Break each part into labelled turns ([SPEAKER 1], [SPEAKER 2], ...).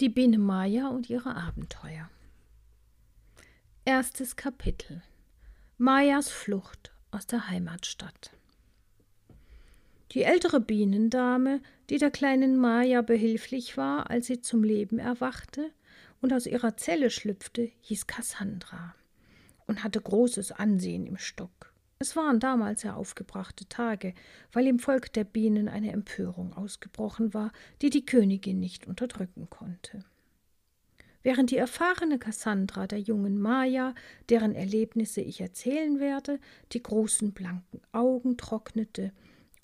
[SPEAKER 1] Die Biene Maya und ihre Abenteuer. Erstes Kapitel Mayas Flucht aus der Heimatstadt. Die ältere Bienendame, die der kleinen Maya behilflich war, als sie zum Leben erwachte und aus ihrer Zelle schlüpfte, hieß Cassandra und hatte großes Ansehen im Stock. Es waren damals sehr aufgebrachte Tage, weil im Volk der Bienen eine Empörung ausgebrochen war, die die Königin nicht unterdrücken konnte. Während die erfahrene Kassandra der jungen Maya, deren Erlebnisse ich erzählen werde, die großen blanken Augen trocknete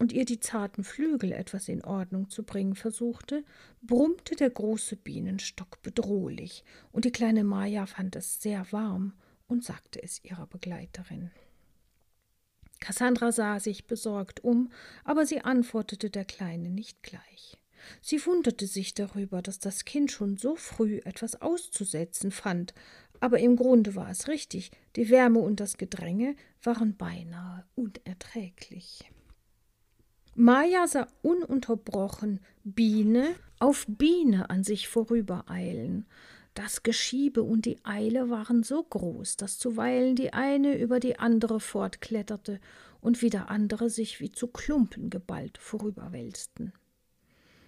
[SPEAKER 1] und ihr die zarten Flügel etwas in Ordnung zu bringen versuchte, brummte der große Bienenstock bedrohlich, und die kleine Maya fand es sehr warm und sagte es ihrer Begleiterin. Cassandra sah sich besorgt um, aber sie antwortete der Kleine nicht gleich. Sie wunderte sich darüber, dass das Kind schon so früh etwas auszusetzen fand, aber im Grunde war es richtig, die Wärme und das Gedränge waren beinahe unerträglich. Maja sah ununterbrochen Biene auf Biene an sich vorübereilen, das Geschiebe und die Eile waren so groß, dass zuweilen die eine über die andere fortkletterte und wieder andere sich wie zu Klumpen geballt vorüberwälzten.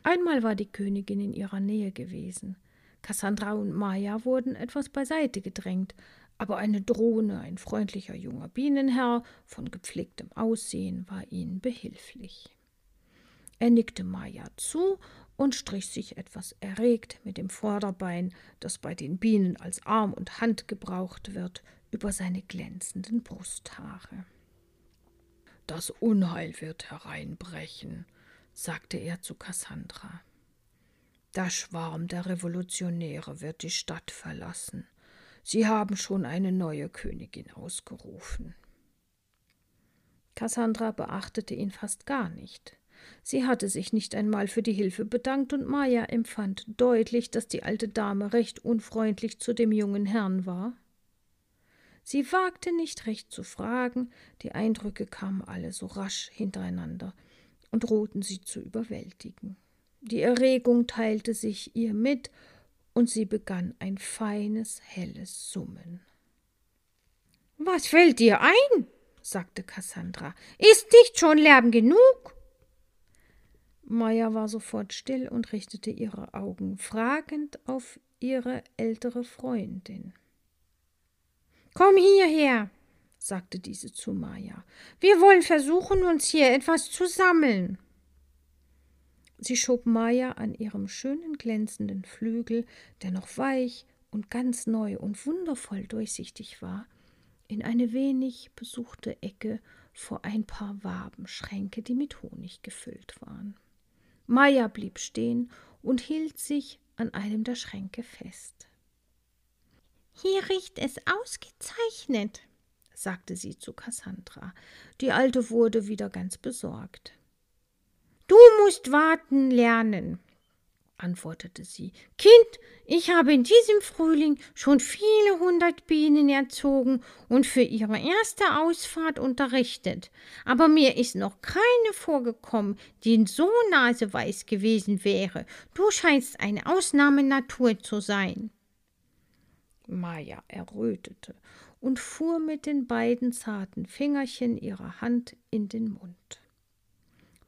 [SPEAKER 1] Einmal war die Königin in ihrer Nähe gewesen. Cassandra und Maya wurden etwas beiseite gedrängt, aber eine Drohne, ein freundlicher junger Bienenherr von gepflegtem Aussehen, war ihnen behilflich. Er nickte Maya zu und strich sich etwas erregt mit dem Vorderbein, das bei den Bienen als Arm und Hand gebraucht wird, über seine glänzenden Brusthaare. Das Unheil wird hereinbrechen, sagte er zu Cassandra. Der Schwarm der Revolutionäre wird die Stadt verlassen. Sie haben schon eine neue Königin ausgerufen. Cassandra beachtete ihn fast gar nicht. Sie hatte sich nicht einmal für die Hilfe bedankt, und Maja empfand deutlich, dass die alte Dame recht unfreundlich zu dem jungen Herrn war. Sie wagte nicht recht zu fragen, die Eindrücke kamen alle so rasch hintereinander und drohten sie zu überwältigen. Die Erregung teilte sich ihr mit, und sie begann ein feines, helles Summen. Was fällt dir ein? sagte Cassandra. Ist nicht schon Lärm genug? Maya war sofort still und richtete ihre Augen fragend auf ihre ältere Freundin. Komm hierher, sagte diese zu Maya. Wir wollen versuchen, uns hier etwas zu sammeln. Sie schob Maya an ihrem schönen glänzenden Flügel, der noch weich und ganz neu und wundervoll durchsichtig war, in eine wenig besuchte Ecke vor ein paar Wabenschränke, die mit Honig gefüllt waren. Maya blieb stehen und hielt sich an einem der Schränke fest. Hier riecht es ausgezeichnet, sagte sie zu Cassandra. Die Alte wurde wieder ganz besorgt. Du musst warten lernen, antwortete sie. Kind, ich habe in diesem Frühling schon viele hundert Bienen erzogen und für ihre erste Ausfahrt unterrichtet, aber mir ist noch keine vorgekommen, die so naseweiß gewesen wäre. Du scheinst eine Ausnahmenatur zu sein. Maja errötete und fuhr mit den beiden zarten Fingerchen ihrer Hand in den Mund.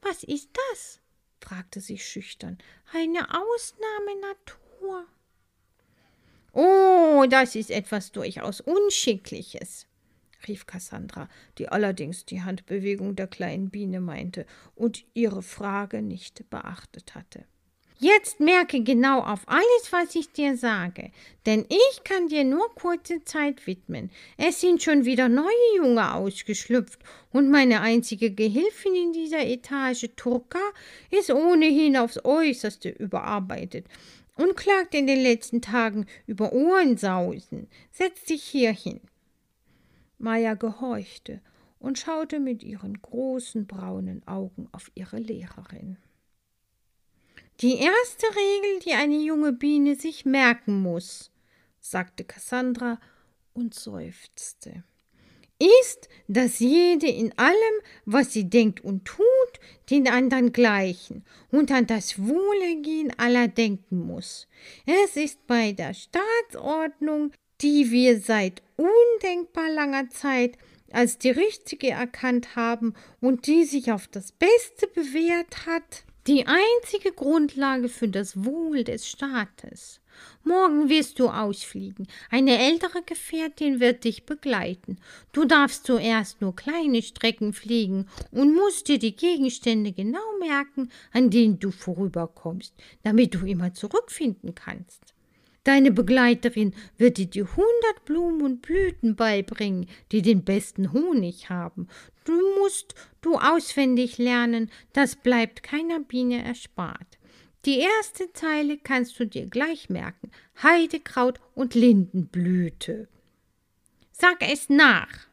[SPEAKER 1] Was ist das? Fragte sie schüchtern. Eine Ausnahmenatur. Oh, das ist etwas durchaus Unschickliches, rief Cassandra, die allerdings die Handbewegung der kleinen Biene meinte und ihre Frage nicht beachtet hatte. Jetzt merke genau auf alles, was ich dir sage, denn ich kann dir nur kurze Zeit widmen. Es sind schon wieder neue Junge ausgeschlüpft und meine einzige Gehilfin in dieser Etage, Turka, ist ohnehin aufs äußerste überarbeitet und klagt in den letzten Tagen über Ohrensausen. Setz dich hier hin. Maya gehorchte und schaute mit ihren großen braunen Augen auf ihre Lehrerin. Die erste Regel, die eine junge Biene sich merken muss, sagte Cassandra und seufzte.
[SPEAKER 2] ist, dass jede in allem, was sie denkt und tut, den anderen gleichen und an das Wohlergehen aller denken muss. Es ist bei der Staatsordnung, die wir seit undenkbar langer Zeit als die richtige erkannt haben und die sich auf das Beste bewährt hat, die einzige Grundlage für das Wohl des Staates. Morgen wirst du ausfliegen. Eine ältere Gefährtin wird dich begleiten. Du darfst zuerst nur kleine Strecken fliegen und musst dir die Gegenstände genau merken, an denen du vorüberkommst, damit du immer zurückfinden kannst. Deine Begleiterin wird dir die hundert Blumen und Blüten beibringen, die den besten Honig haben. Du musst du auswendig lernen, das bleibt keiner Biene erspart. Die erste Zeile kannst du dir gleich merken. Heidekraut und Lindenblüte. Sag es nach.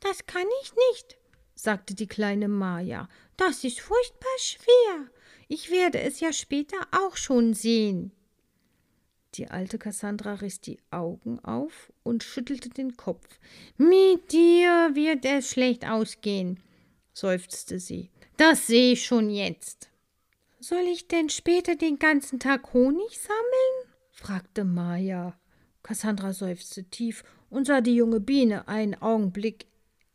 [SPEAKER 1] Das kann ich nicht, sagte die kleine Maja. Das ist furchtbar schwer. Ich werde es ja später auch schon sehen. Die alte Cassandra riss die Augen auf und schüttelte den Kopf.
[SPEAKER 2] Mit dir wird es schlecht ausgehen, seufzte sie. Das sehe ich schon jetzt.
[SPEAKER 1] Soll ich denn später den ganzen Tag Honig sammeln? fragte Maja. Cassandra seufzte tief und sah die junge Biene einen Augenblick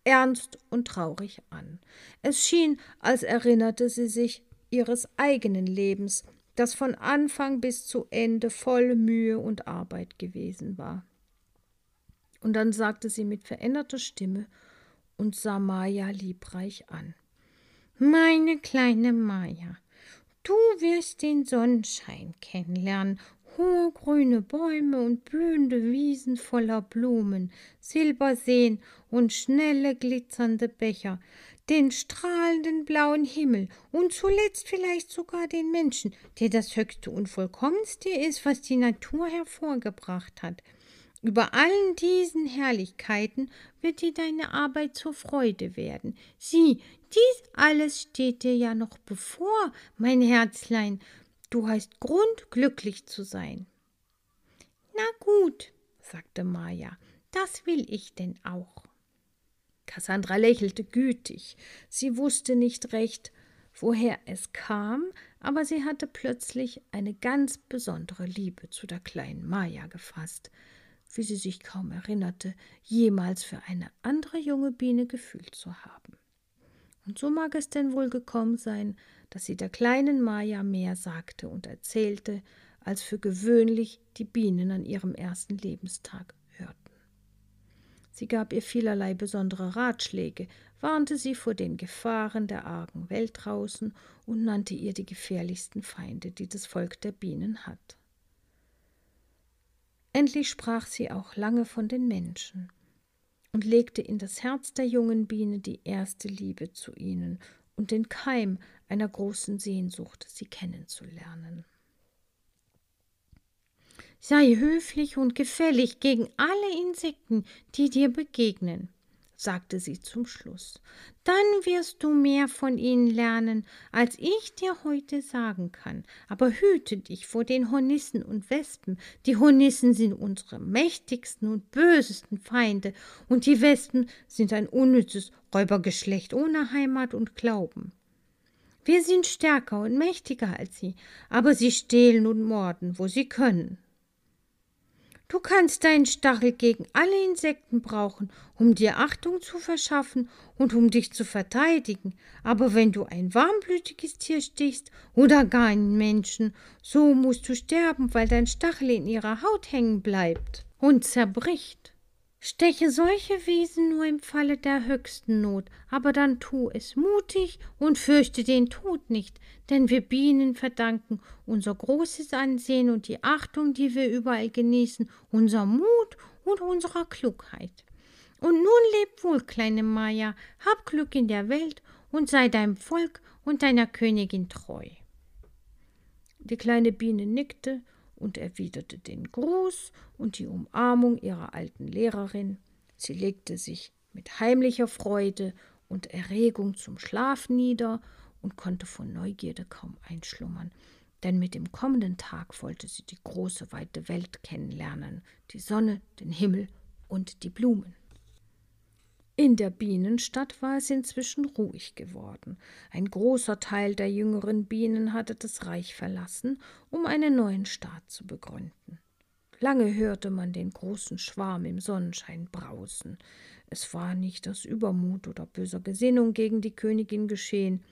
[SPEAKER 1] ernst und traurig an. Es schien, als erinnerte sie sich ihres eigenen Lebens, das von Anfang bis zu Ende voll Mühe und Arbeit gewesen war. Und dann sagte sie mit veränderter Stimme und sah Maja liebreich an.
[SPEAKER 2] Meine kleine Maja, Du wirst den Sonnenschein kennenlernen, hohe grüne Bäume und blühende Wiesen voller Blumen, Silberseen und schnelle glitzernde Becher, den strahlenden blauen Himmel und zuletzt vielleicht sogar den Menschen, der das höchste und vollkommenste ist, was die Natur hervorgebracht hat. Über allen diesen Herrlichkeiten wird dir deine Arbeit zur Freude werden. Sieh, dies alles steht dir ja noch bevor, mein Herzlein. Du hast Grund, glücklich zu sein.
[SPEAKER 1] Na gut, sagte Maja, das will ich denn auch. Cassandra lächelte gütig. Sie wusste nicht recht, woher es kam, aber sie hatte plötzlich eine ganz besondere Liebe zu der kleinen Maja gefasst, wie sie sich kaum erinnerte, jemals für eine andere junge Biene gefühlt zu haben. Und so mag es denn wohl gekommen sein, dass sie der kleinen Maja mehr sagte und erzählte, als für gewöhnlich die Bienen an ihrem ersten Lebenstag. Sie gab ihr vielerlei besondere Ratschläge, warnte sie vor den Gefahren der argen Welt draußen und nannte ihr die gefährlichsten Feinde, die das Volk der Bienen hat. Endlich sprach sie auch lange von den Menschen und legte in das Herz der jungen Biene die erste Liebe zu ihnen und den Keim einer großen Sehnsucht, sie kennenzulernen.
[SPEAKER 2] Sei höflich und gefällig gegen alle Insekten, die dir begegnen sagte sie zum Schluss. Dann wirst du mehr von ihnen lernen, als ich dir heute sagen kann. Aber hüte dich vor den Hornissen und Wespen. Die Hornissen sind unsere mächtigsten und bösesten Feinde, und die Wespen sind ein unnützes Räubergeschlecht ohne Heimat und Glauben. Wir sind stärker und mächtiger als sie, aber sie stehlen und morden, wo sie können. Du kannst deinen Stachel gegen alle Insekten brauchen, um dir Achtung zu verschaffen und um dich zu verteidigen. Aber wenn du ein warmblütiges Tier stichst oder gar einen Menschen, so musst du sterben, weil dein Stachel in ihrer Haut hängen bleibt und zerbricht. Steche solche Wesen nur im Falle der höchsten Not, aber dann tu es mutig und fürchte den Tod nicht, denn wir Bienen verdanken unser großes Ansehen und die Achtung, die wir überall genießen, unser Mut und unserer Klugheit. Und nun leb wohl, kleine Maja, hab Glück in der Welt und sei deinem Volk und deiner Königin treu.
[SPEAKER 1] Die kleine Biene nickte und erwiderte den Gruß und die Umarmung ihrer alten Lehrerin. Sie legte sich mit heimlicher Freude und Erregung zum Schlaf nieder und konnte vor Neugierde kaum einschlummern, denn mit dem kommenden Tag wollte sie die große weite Welt kennenlernen, die Sonne, den Himmel und die Blumen. In der Bienenstadt war es inzwischen ruhig geworden. Ein großer Teil der jüngeren Bienen hatte das Reich verlassen, um einen neuen Staat zu begründen. Lange hörte man den großen Schwarm im Sonnenschein brausen. Es war nicht aus Übermut oder böser Gesinnung gegen die Königin geschehen,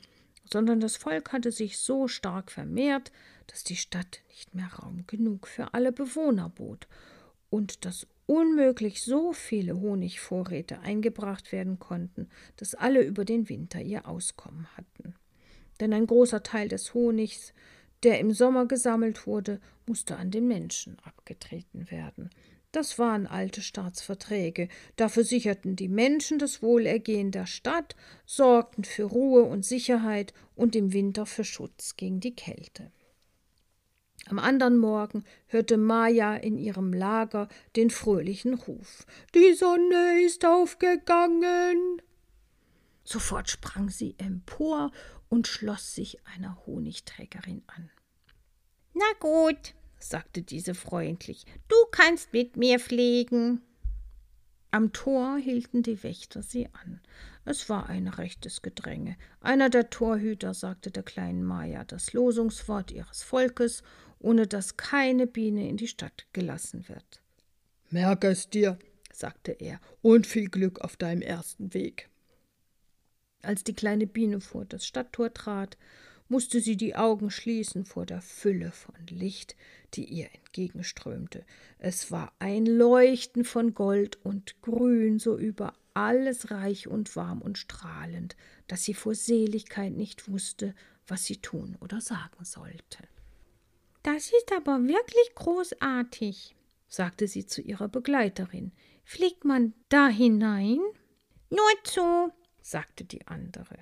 [SPEAKER 1] sondern das Volk hatte sich so stark vermehrt, dass die Stadt nicht mehr Raum genug für alle Bewohner bot und dass unmöglich so viele Honigvorräte eingebracht werden konnten, dass alle über den Winter ihr Auskommen hatten. Denn ein großer Teil des Honigs, der im Sommer gesammelt wurde, musste an den Menschen abgetreten werden. Das waren alte Staatsverträge, da versicherten die Menschen das Wohlergehen der Stadt, sorgten für Ruhe und Sicherheit und im Winter für Schutz gegen die Kälte. Am anderen Morgen hörte Maja in ihrem Lager den fröhlichen Ruf Die Sonne ist aufgegangen. Sofort sprang sie empor und schloss sich einer Honigträgerin an.
[SPEAKER 2] Na gut, sagte diese freundlich, du kannst mit mir fliegen.
[SPEAKER 1] Am Tor hielten die Wächter sie an. Es war ein rechtes Gedränge. Einer der Torhüter sagte der kleinen Maja das Losungswort ihres Volkes ohne dass keine Biene in die Stadt gelassen wird. Merke es dir, sagte er, und viel Glück auf deinem ersten Weg. Als die kleine Biene vor das Stadttor trat, musste sie die Augen schließen vor der Fülle von Licht, die ihr entgegenströmte. Es war ein Leuchten von Gold und Grün, so über alles reich und warm und strahlend, dass sie vor Seligkeit nicht wusste, was sie tun oder sagen sollte.
[SPEAKER 2] Das ist aber wirklich großartig, sagte sie zu ihrer Begleiterin. Fliegt man da hinein? Nur zu, sagte die andere.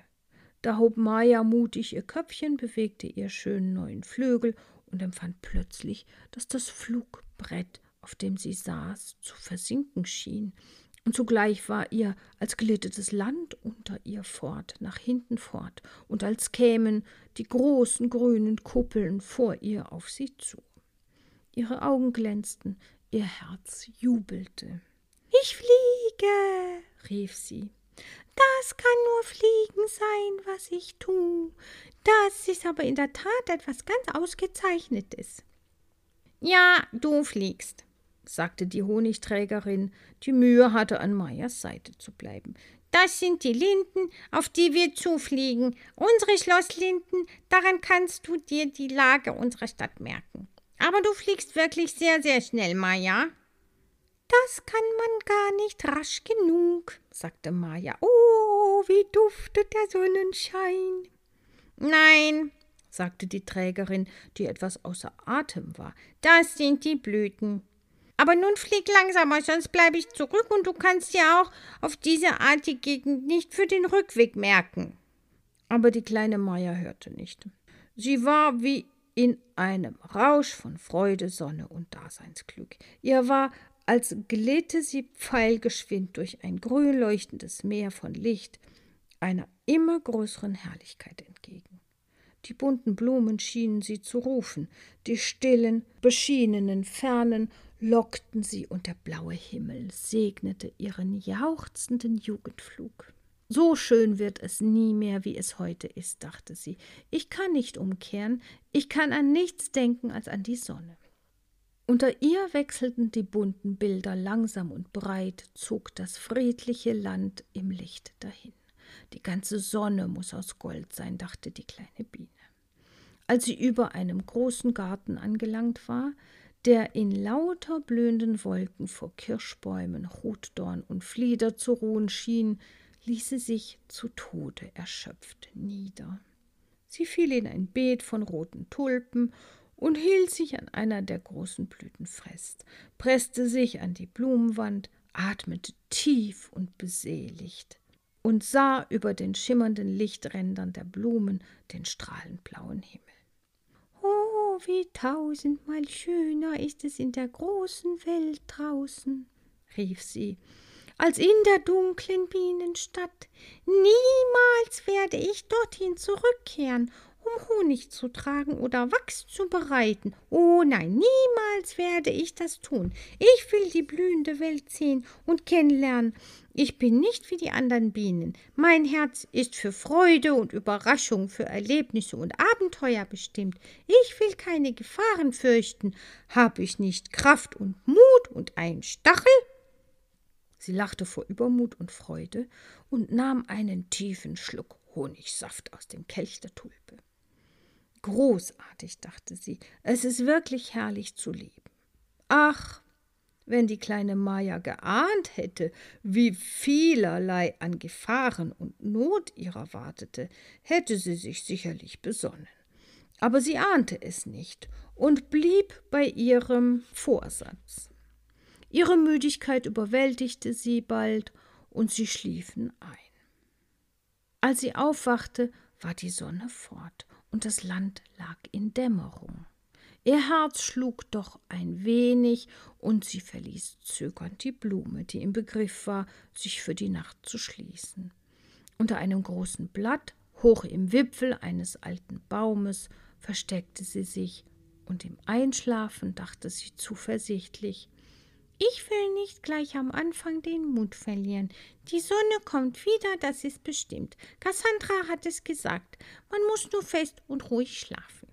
[SPEAKER 1] Da hob Maja mutig ihr Köpfchen, bewegte ihr schönen neuen Flügel und empfand plötzlich, dass das Flugbrett, auf dem sie saß, zu versinken schien und zugleich war ihr, als glitte das Land unter ihr fort, nach hinten fort, und als kämen die großen grünen Kuppeln vor ihr auf sie zu. Ihre Augen glänzten, ihr Herz jubelte.
[SPEAKER 2] Ich fliege, rief sie. Das kann nur Fliegen sein, was ich tu. Das ist aber in der Tat etwas ganz Ausgezeichnetes. Ja, du fliegst, sagte die Honigträgerin, die Mühe hatte, an Meyers Seite zu bleiben. Das sind die Linden, auf die wir zufliegen. Unsere Schlosslinden, daran kannst du dir die Lage unserer Stadt merken. Aber du fliegst wirklich sehr, sehr schnell, Maja. Das kann man gar nicht rasch genug, sagte Maja. Oh, wie duftet der Sonnenschein. Nein, sagte die Trägerin, die etwas außer Atem war. Das sind die Blüten. Aber nun flieg langsamer, sonst bleibe ich zurück und du kannst ja auch auf diese Art die Gegend nicht für den Rückweg merken.
[SPEAKER 1] Aber die kleine Maya hörte nicht. Sie war wie in einem Rausch von Freude, Sonne und Daseinsglück. Ihr war, als glitte sie pfeilgeschwind durch ein grün leuchtendes Meer von Licht, einer immer größeren Herrlichkeit entgegen. Die bunten Blumen schienen sie zu rufen, die stillen, beschienenen Fernen lockten sie und der blaue Himmel segnete ihren jauchzenden Jugendflug. So schön wird es nie mehr, wie es heute ist, dachte sie. Ich kann nicht umkehren, ich kann an nichts denken als an die Sonne. Unter ihr wechselten die bunten Bilder langsam und breit, zog das friedliche Land im Licht dahin. Die ganze Sonne muss aus Gold sein, dachte die kleine Biene. Als sie über einem großen Garten angelangt war, der in lauter blühenden Wolken vor Kirschbäumen, Rotdorn und Flieder zu ruhen schien, ließ sie sich zu Tode erschöpft nieder. Sie fiel in ein Beet von roten Tulpen und hielt sich an einer der großen Blüten fest, presste sich an die Blumenwand, atmete tief und beseligt und sah über den schimmernden Lichträndern der Blumen den strahlend blauen Himmel.
[SPEAKER 2] Wie tausendmal schöner ist es in der großen Welt draußen, rief sie, als in der dunklen Bienenstadt. Niemals werde ich dorthin zurückkehren. Um Honig zu tragen oder Wachs zu bereiten. Oh nein, niemals werde ich das tun. Ich will die blühende Welt sehen und kennenlernen. Ich bin nicht wie die anderen Bienen. Mein Herz ist für Freude und Überraschung, für Erlebnisse und Abenteuer bestimmt. Ich will keine Gefahren fürchten. Habe ich nicht Kraft und Mut und einen Stachel?
[SPEAKER 1] Sie lachte vor Übermut und Freude und nahm einen tiefen Schluck Honigsaft aus dem Kelch der Tulpe. Großartig, dachte sie, es ist wirklich herrlich zu leben. Ach, wenn die kleine Maja geahnt hätte, wie vielerlei an Gefahren und Not ihrer wartete, hätte sie sich sicherlich besonnen. Aber sie ahnte es nicht und blieb bei ihrem Vorsatz. Ihre Müdigkeit überwältigte sie bald und sie schliefen ein. Als sie aufwachte, war die Sonne fort und das Land lag in Dämmerung. Ihr Herz schlug doch ein wenig, und sie verließ zögernd die Blume, die im Begriff war, sich für die Nacht zu schließen. Unter einem großen Blatt, hoch im Wipfel eines alten Baumes, versteckte sie sich, und im Einschlafen dachte sie zuversichtlich
[SPEAKER 2] ich will nicht gleich am Anfang den Mut verlieren. Die Sonne kommt wieder, das ist bestimmt. Cassandra hat es gesagt. Man muss nur fest und ruhig schlafen.